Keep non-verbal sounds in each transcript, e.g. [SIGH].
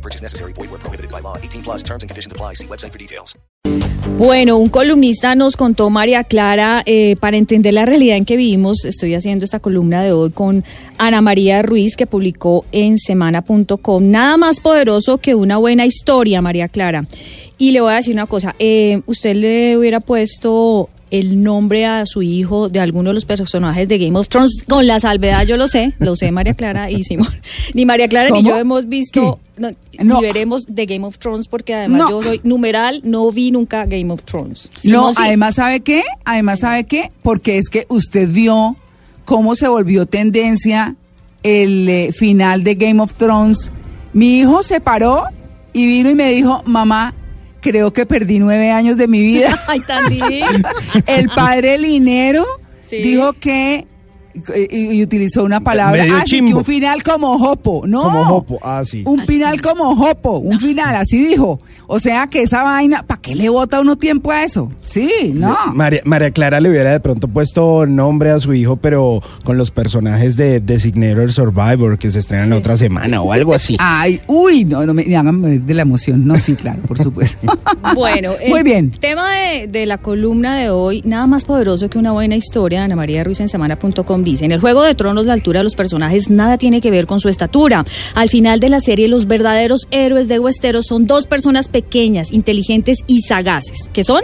No purchase necessary. Void where prohibited by law. 18 plus terms and conditions apply. See website for details. Bueno, un columnista nos contó, María Clara, eh, para entender la realidad en que vivimos, estoy haciendo esta columna de hoy con Ana María Ruiz, que publicó en semana.com, nada más poderoso que una buena historia, María Clara. Y le voy a decir una cosa, eh, usted le hubiera puesto el nombre a su hijo de alguno de los personajes de Game of Thrones, con la salvedad, yo lo sé, lo sé María Clara y Simón. [LAUGHS] Ni María Clara ni yo hemos visto, no, No. ni veremos de Game of Thrones, porque además No. yo soy numeral, no vi nunca Game of Thrones. No, sí. además, ¿sabe qué? Además, ¿sabe qué? Porque es que usted vio cómo se volvió tendencia el eh, final de Game of Thrones. Mi hijo se paró y vino y me dijo, mamá, creo que perdí nueve años de mi vida. [LAUGHS] Ay, tan el padre Linero Sí. dijo que y, y utilizó una palabra Medio así que chimbo. un final como jopo, no, Como jopo, ah, sí. un final como jopo, un final así dijo, o sea que esa vaina, ¿para qué le bota uno tiempo a eso? Sí, no. María, María Clara le hubiera de pronto puesto nombre a su hijo, pero con los personajes de Designator Survivor que se estrenan la otra semana o algo así. [LAUGHS] Ay, uy, no, no me, me hagan morir de la emoción. No, sí, claro, por supuesto. [LAUGHS] Bueno, el [LAUGHS] Muy bien. tema de, de la columna de hoy, nada más poderoso que una buena historia, Ana María Ruiz en semana.com dice, en el Juego de Tronos la altura de los personajes nada tiene que ver con su estatura. Al final de la serie los verdaderos héroes de Westeros son dos personas pequeñas, inteligentes y sagaces. ¿Qué son?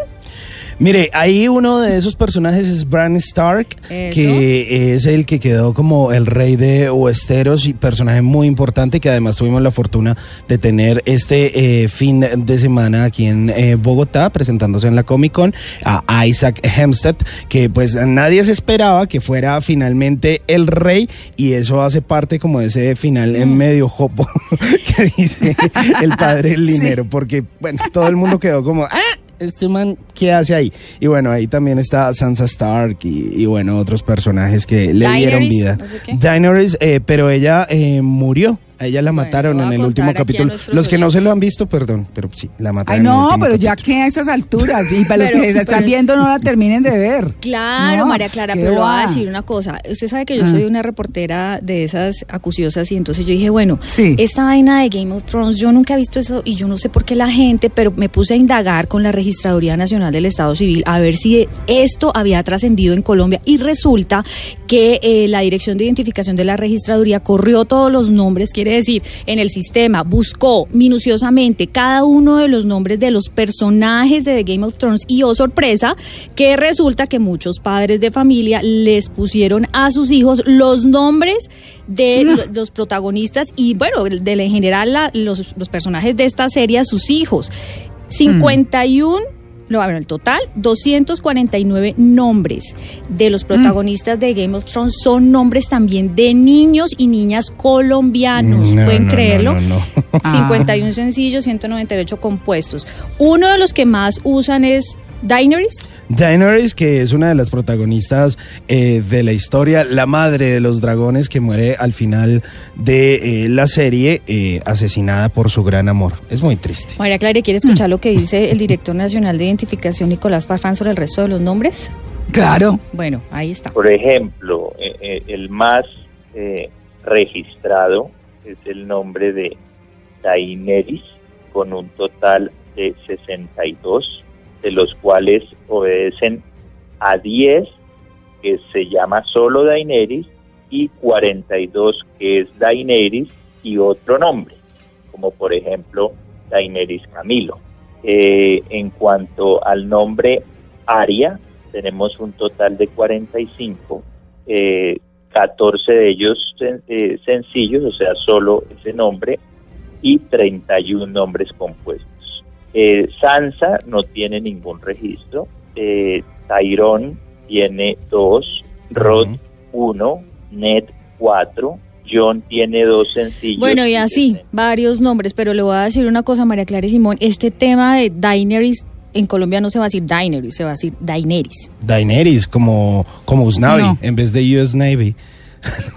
Mire, ahí uno de esos personajes es Bran Stark, Eso. que es el que quedó como el rey de Westeros y personaje muy importante que además tuvimos la fortuna de tener este eh, fin de semana aquí en eh, Bogotá presentándose en la Comic Con a Isaac Hempstead, que pues nadie se esperaba que fuera finalmente el rey y eso hace parte como de ese final en medio jopo [LAUGHS] que dice el padre [LAUGHS] del dinero, porque bueno, todo el mundo quedó como, ah, este man, ¿qué hace ahí? Y bueno, ahí también está Sansa Stark y, y, bueno, otros personajes que le dieron vida. no sé qué. Daenerys, eh, pero ella eh, murió. A ella la Bueno, mataron en el último capítulo. Los que no se lo han visto, perdón, pero sí, la mataron. Ay, en el no, pero ya que a estas alturas, y para los Pero- que la están pero- viendo no la terminen de ver. Claro, No, María Clara, pero voy a va. decir una cosa. Usted sabe que yo Ah. soy una reportera de esas acuciosas y entonces yo dije, bueno, Sí. esta vaina de Game of Thrones, yo nunca he visto eso y yo no sé por qué la gente, pero me puse a indagar con la Registraduría Nacional del Estado Civil a ver si esto había trascendido en Colombia y resulta que eh, la Dirección de Identificación de la Registraduría corrió todos los nombres, quiere decir, en el sistema, buscó minuciosamente cada uno de los nombres de los personajes de The Game of Thrones y oh sorpresa, que resulta que muchos padres de familia les pusieron a sus hijos los nombres de lo- los protagonistas y bueno, de, de- en general la- los, los personajes de esta serie a sus hijos. 51 no, bueno, el total, 249 nombres de los protagonistas de Game of Thrones son nombres también de niños y niñas colombianos. No, ¿Pueden no, creerlo? no, no, no. [LAUGHS] 51 sencillos, 198 compuestos. Uno de los que más usan es Daenerys. Daenerys, que es una de las protagonistas eh, de la historia, la madre de los dragones que muere al final de eh, la serie, eh, asesinada por su gran amor. Es muy triste. María Clara, ¿quiere escuchar lo que dice el director nacional de identificación, Nicolás Farfán, sobre el resto de los nombres? Claro. Bueno, ahí está. Por ejemplo, eh, eh, el más eh, registrado es el nombre de Daenerys, con un total de 62, de los cuales obedecen a 10 que se llama solo Daenerys y 42 que es Daenerys y otro nombre, como por ejemplo Daenerys Camilo. Eh, en cuanto al nombre Aria, tenemos un total de 45, eh, 14 de ellos eh, sencillos, o sea, solo ese nombre, y 31 nombres compuestos. Eh, Sansa no tiene ningún registro, eh, Tyrone tiene dos, Rod uno, Ned cuatro, John tiene dos sencillos. Bueno, y así, varios nombres, pero le voy a decir una cosa, María Clara y Simón, este tema de Daenerys en Colombia no se va a decir Daenerys, se va a decir Daenerys. Daenerys, como, como Usnavi, No. en vez de US Navy. [LAUGHS] [LAUGHS]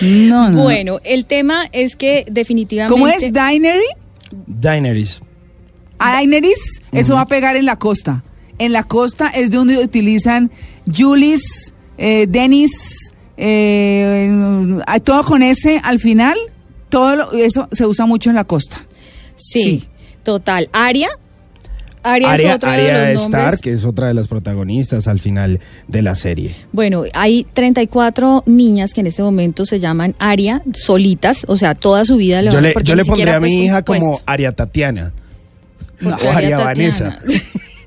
No, no. Bueno, el tema es que definitivamente... ¿Cómo es Dinery? Daenerys. Daenerys, eso va a pegar en la costa. En la costa es donde utilizan Julis, eh, Dennis, eh, todo con ese al final. Todo lo- eso se usa mucho en la costa. Sí, Sí. total. Aria. Aria, es otro de los nombres. Stark, que es otra de las protagonistas al final de la serie. Bueno, hay 34 niñas que en este momento se llaman Aria solitas, o sea, toda su vida le Yo van le, porque yo ni le pondré a mi pues, hija como. Aria Tatiana. Porque o Aria. Vanessa.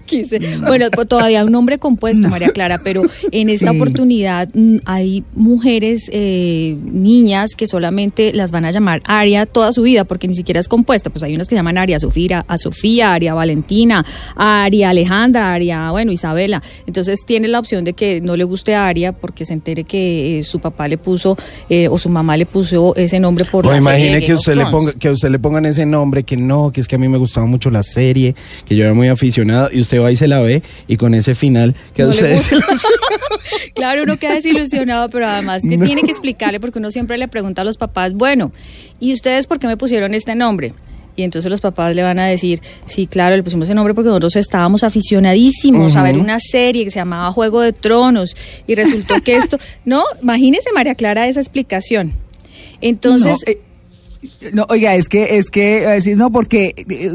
Quise- Bueno, todavía un nombre compuesto, [LAUGHS] No. María Clara, pero en esta Sí. oportunidad mm, hay mujeres, eh, niñas, que solamente las van a llamar Aria toda su vida, porque ni siquiera es compuesta. Pues hay unas que llaman Aria Sofía, a Sofía, Aria Valentina, Aria Alejandra, Aria, bueno, Isabela. Entonces tiene la opción de que no le guste a Aria porque se entere que eh, su papá le puso eh, o su mamá le puso ese nombre por O la imagine que usted, le ponga, que a usted le pongan ese nombre, que no, que es que a mí me gustaba mucho la serie, que yo era muy aficionado, y usted va y se la ve, y con ese final, que a No le ustedes... [LAUGHS] claro, uno queda desilusionado, pero además que tiene que explicarle porque uno siempre le pregunta a los papás, bueno, ¿y ustedes por qué me pusieron este nombre? Y entonces los papás le van a decir, sí, claro, le pusimos ese nombre porque nosotros estábamos aficionadísimos a ver una serie que se llamaba Juego de Tronos y resultó que esto, [LAUGHS] no, imagínese María Clara esa explicación. Entonces, no, eh, no, oiga, es que, es que, a decir, no, porque eh,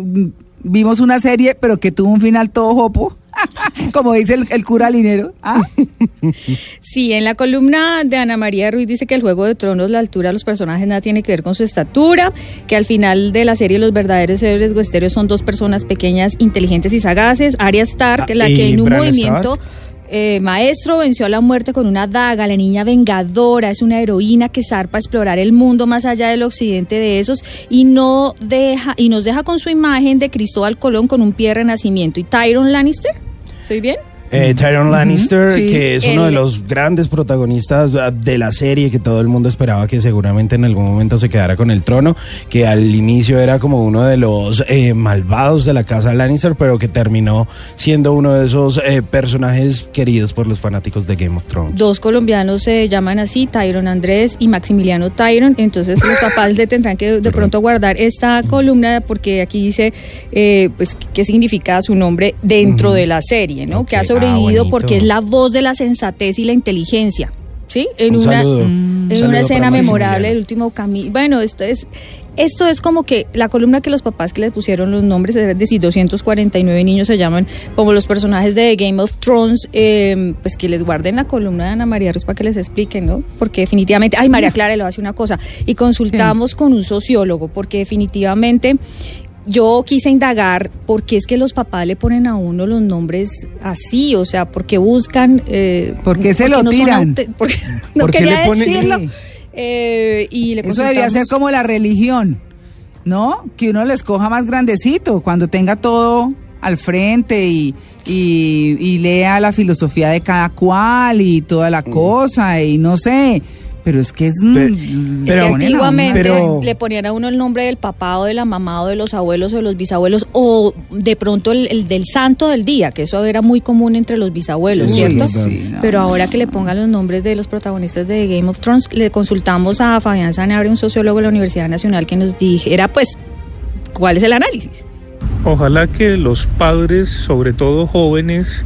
vimos una serie, pero que tuvo un final todo jopo, [LAUGHS] como dice el, el cura Linero. Ah, [LAUGHS] Sí, en la columna de Ana María Ruiz dice que el Juego de Tronos, la altura de los personajes nada tiene que ver con su estatura, que al final de la serie los verdaderos héroes huesteros son dos personas pequeñas, inteligentes y sagaces. Arya Stark, Ah, la ¿y que en un Bran movimiento eh, maestro venció a la muerte con una daga, la niña vengadora, es una heroína que zarpa a explorar el mundo más allá del occidente de esos y no deja y nos deja con su imagen de Cristóbal Colón con un pie de renacimiento. ¿Y Tyron Lannister? ¿Estoy bien? Eh, Tyrion Lannister, sí. que es uno de los grandes protagonistas ah, de la serie, que todo el mundo esperaba que seguramente en algún momento se quedara con el trono, que al inicio era como uno de los eh, malvados de la casa Lannister, pero que terminó siendo uno de esos eh, personajes queridos por los fanáticos de Game of Thrones. Dos colombianos se llaman así, Tyron Andrés y Maximiliano Tyron. Entonces los papás le tendrán que de pronto guardar esta columna porque aquí dice eh, pues qué significa su nombre dentro de la serie, ¿no? Que ha ah, sobrevivido bonito. porque es la voz de la sensatez y la inteligencia. ¿Sí? En Un una, saludo. en Un una saludo escena memorable del último camino. Bueno, esto es esto es como que la columna que los papás que les pusieron los nombres, es decir, 249 niños se llaman como los personajes de Game of Thrones, eh, pues que les guarden la columna de Ana María Ruiz para que les expliquen, ¿no? Porque definitivamente, ay, María Clara, le voy a decir una cosa, y consultamos con un sociólogo, porque definitivamente yo quise indagar por qué es que los papás le ponen a uno los nombres así, o sea, porque buscan... Eh, ¿Por qué se porque lo no son tiran? [LAUGHS] porque [LAUGHS] no ¿Por qué quería le ponen- decirlo. Sí. Eh, y le eso debía ser como la religión, ¿no? Que uno les coja más grandecito, cuando tenga todo al frente y, y, y lea la filosofía de cada cual y toda la cosa y no sé. Pero es que es... Pe- le Es pero- que antiguamente pero- le ponían a uno el nombre del papá o de la mamá o de los abuelos o de los bisabuelos o de pronto el, el del santo del día, que eso era muy común entre los bisabuelos, Sí, ¿cierto? sí, no, Pero ahora que le pongan los nombres de los protagonistas de Game of Thrones, le consultamos a Fabián Sanabria, un sociólogo de la Universidad Nacional, que nos dijera, pues, ¿cuál es el análisis? Ojalá que los padres, sobre todo jóvenes,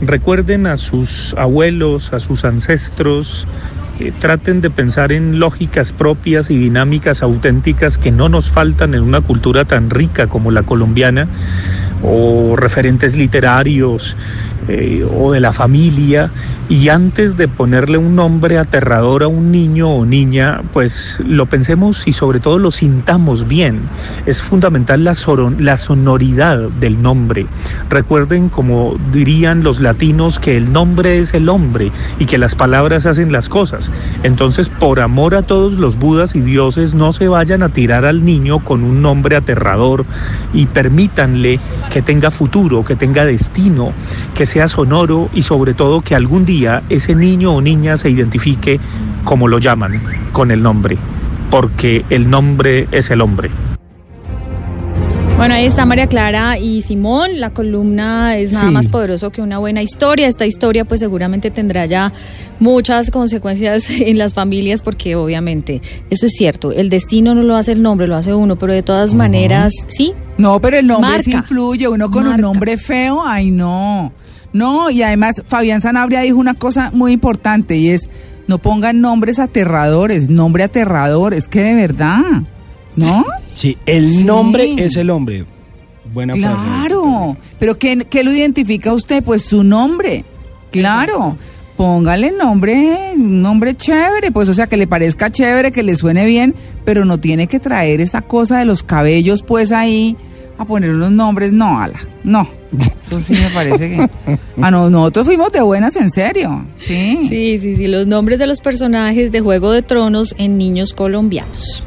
recuerden a sus abuelos, a sus ancestros, eh, traten de pensar en lógicas propias y dinámicas auténticas que no nos faltan en una cultura tan rica como la colombiana, o referentes literarios, eh, o de la familia, y antes de ponerle un nombre aterrador a un niño o niña, pues lo pensemos y sobre todo lo sintamos bien. Es fundamental la, sonoridad del nombre. Recuerden, como dirían los latinos, que el nombre es el hombre y que las palabras hacen las cosas. Entonces, por amor a todos los budas y dioses, no se vayan a tirar al niño con un nombre aterrador y permítanle que tenga futuro, que tenga destino, que sea sonoro y sobre todo que algún día ese niño o niña se identifique como lo llaman, con el nombre, porque el nombre es el hombre. Bueno, ahí está María Clara y Simón. La columna es nada Sí. más poderoso que una buena historia. Esta historia pues seguramente tendrá ya muchas consecuencias [LAUGHS] en las familias porque obviamente eso es cierto. El destino no lo hace el nombre, lo hace uno, pero de todas maneras, sí. No, pero el nombre sí influye. Uno con un nombre feo, ay no. No, y además Fabián Sanabria dijo una cosa muy importante y es, no pongan nombres aterradores, nombre aterrador, es que de verdad, ¿no? Sí, el Sí. nombre es el hombre. Buena frase. Claro, pero ¿qué, qué lo identifica usted? Pues su nombre, claro. Póngale nombre, un nombre chévere, pues o sea, que le parezca chévere, que le suene bien, pero no tiene que traer esa cosa de los cabellos pues ahí a poner unos nombres, no, ala, no. Eso sí me parece que... [LAUGHS] Ah, no, nosotros fuimos de buenas, en serio, sí. Sí, sí, sí. Los nombres de los personajes de Juego de Tronos en niños colombianos.